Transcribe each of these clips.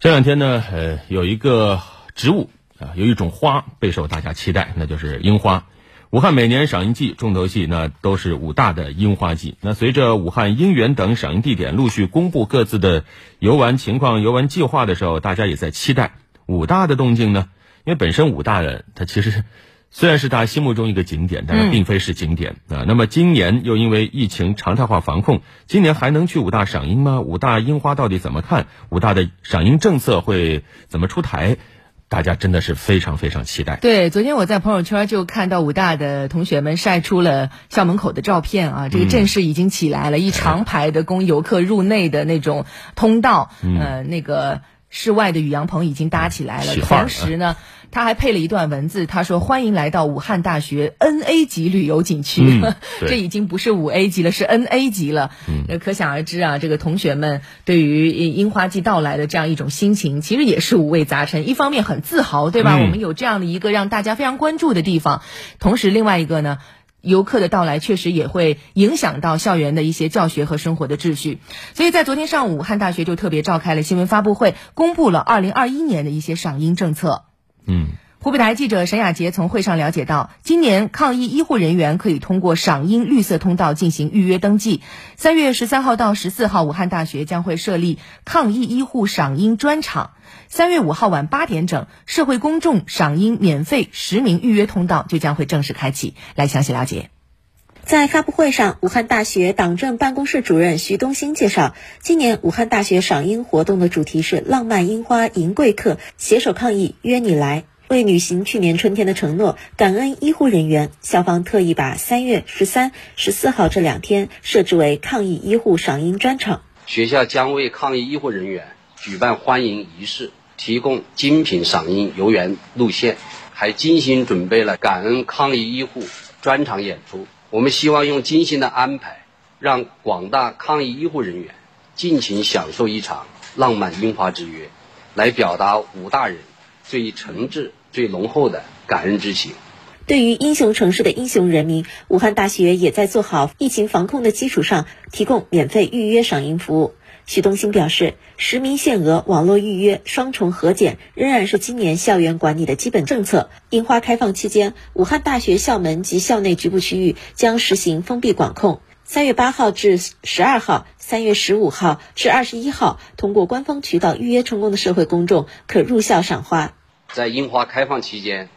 这两天呢，呃，有一个植物啊，有一种花备受大家期待，那就是樱花。武汉每年赏樱季重头戏，那都是武大的樱花季。那随着武汉樱园等赏樱地点陆续公布各自的游玩情况、游玩计划的时候，大家也在期待武大的动静呢。因为本身武大的它其实虽然是大家心目中一个景点，但是并非是景点啊。那么今年又因为疫情常态化防控，今年还能去武大赏樱吗？武大樱花到底怎么看？武大的赏樱政策会怎么出台？大家真的是非常非常期待。对，昨天我在朋友圈就看到武大的同学们晒出了校门口的照片啊，这个阵势已经起来了，一长排的供游客入内的那种通道，呃，那个室外的雨阳棚已经搭起来了。同时呢，他还配了一段文字，他说：“欢迎来到武汉大学 N A 级旅游景区。”这已经不是五 A 级了，是 N A 级了。嗯，可想而知啊，这个同学们对于樱花季到来的这样一种心情，其实也是五味杂陈。一方面很自豪，对吧？我们有这样的一个让大家非常关注的地方。同时，另外一个呢，游客的到来确实也会影响到校园的一些教学和生活的秩序。所以在昨天上午，武汉大学就特别召开了新闻发布会，公布了二零二一年的一些赏樱政策。嗯。湖北台记者沈雅杰从会上了解到，今年抗疫医护人员可以通过赏樱绿色通道进行预约登记。三月十三号到十四号，武汉大学将会设立抗疫医护赏樱专场。三月五号晚八点整，社会公众赏樱免费实名预约通道就将会正式开启。来详细了解。在发布会上，武汉大学党政办公室主任徐东兴介绍，今年武汉大学赏樱活动的主题是“浪漫樱花迎贵客，携手抗疫约你来”。为履行去年春天的承诺，感恩医护人员，校方特意把三月十三、十四号这两天设置为抗疫医护赏樱专场。学校将为抗疫医护人员举办欢迎仪式，提供精品赏樱游园路线，还精心准备了感恩抗疫医护专场演出。我们希望用精心的安排，让广大抗疫医护人员尽情享受一场浪漫樱花之约，来表达武大人最诚挚。最浓厚的感恩之情。对于英雄城市的英雄人民，武汉大学也在做好疫情防控的基础上，提供免费预约赏樱服务。许东兴表示，实名限额、网络预约、双重核检仍然是今年校园管理的基本政策。樱花开放期间，武汉大学校门及校内局部区域将实行封闭管控。三月八号至十二号，三月十五号至二十一号，通过官方渠道预约成功的社会公众可入校赏花。在樱花开放期间，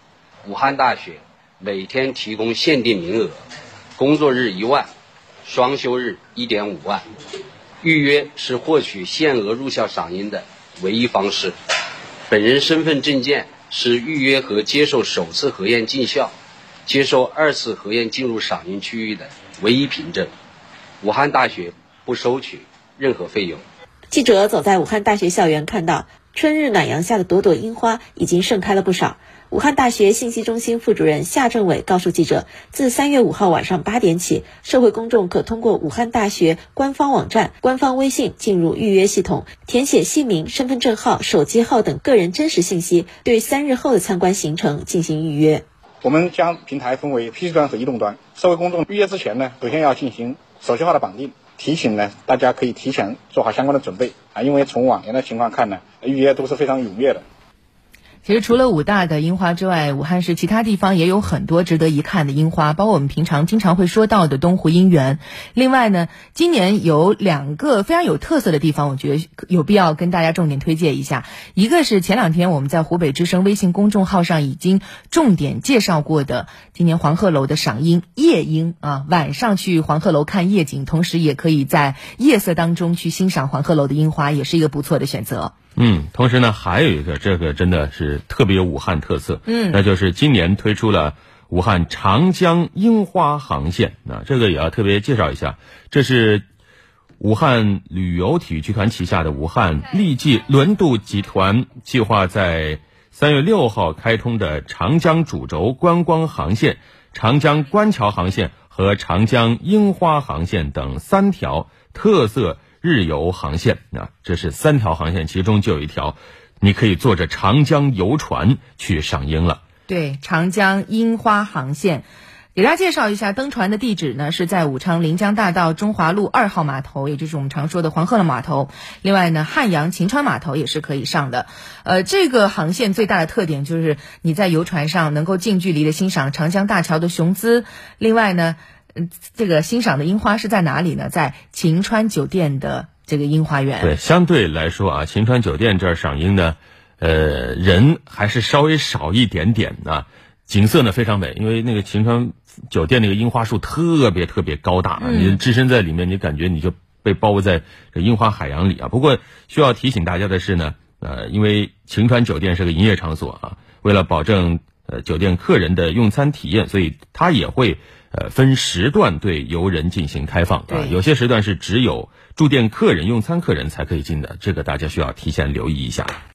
武汉大学每天提供限定名额，工作日一万，双休日一点五万。预约是获取限额入校赏樱的唯一方式。本人身份证件是预约和接受首次核验进校、接受二次核验进入赏樱区域的唯一凭证。武汉大学不收取任何费用。记者走在武汉大学校园，看到。春日暖阳下的朵朵樱花已经盛开了不少。武汉大学信息中心副主任夏政伟告诉记者，自三月五号晚上八点起，社会公众可通过武汉大学官方网站、官方微信进入预约系统，填写姓名、身份证号、手机号等个人真实信息，对三日后的参观行程进行预约。我们将平台分为 PC 端和移动端，社会公众预约之前呢，首先要进行手机号的绑定。提醒呢，大家可以提前做好相关的准备啊，因为从往年的情况看呢，预约都是非常踊跃的。其实除了武大的樱花之外，武汉市其他地方也有很多值得一看的樱花，包括我们平常经常会说到的东湖樱园。另外呢，今年有两个非常有特色的地方，我觉得有必要跟大家重点推荐一下。一个是前两天我们在湖北之声微信公众号上已经重点介绍过的，今年黄鹤楼的赏樱夜樱啊，晚上去黄鹤楼看夜景，同时也可以在夜色当中去欣赏黄鹤楼的樱花，也是一个不错的选择。嗯，同时呢，还有一个这个真的是特别有武汉特色，嗯，那就是今年推出了武汉长江樱花航线，那这个也要特别介绍一下，这是武汉旅游体育集团旗下的武汉丽记轮渡集团计划在三月六号开通的长江主轴观光航线、长江观桥航线和长江樱花航线等三条特色。日游航线啊，这是三条航线，其中就有一条，你可以坐着长江游船去赏樱了。对，长江樱花航线，给大家介绍一下，登船的地址呢是在武昌临江大道中华路二号码头，也就是我们常说的黄鹤楼码头。另外呢，汉阳晴川码头也是可以上的。呃，这个航线最大的特点就是你在游船上能够近距离的欣赏长江大桥的雄姿。另外呢，嗯，这个欣赏的樱花是在哪里呢？在晴川酒店的这个樱花园。对，相对来说啊，晴川酒店这儿赏樱呢，呃，人还是稍微少一点点的。景色呢非常美，因为那个晴川酒店那个樱花树特别特别高大，你置身在里面，你感觉你就被包围在这樱花海洋里啊。不过需要提醒大家的是呢，呃，因为晴川酒店是个营业场所啊，为了保证呃酒店客人的用餐体验，所以它也会呃分时段对游人进行开放啊。有些时段是只有住店客人、用餐客人才可以进的，这个大家需要提前留意一下。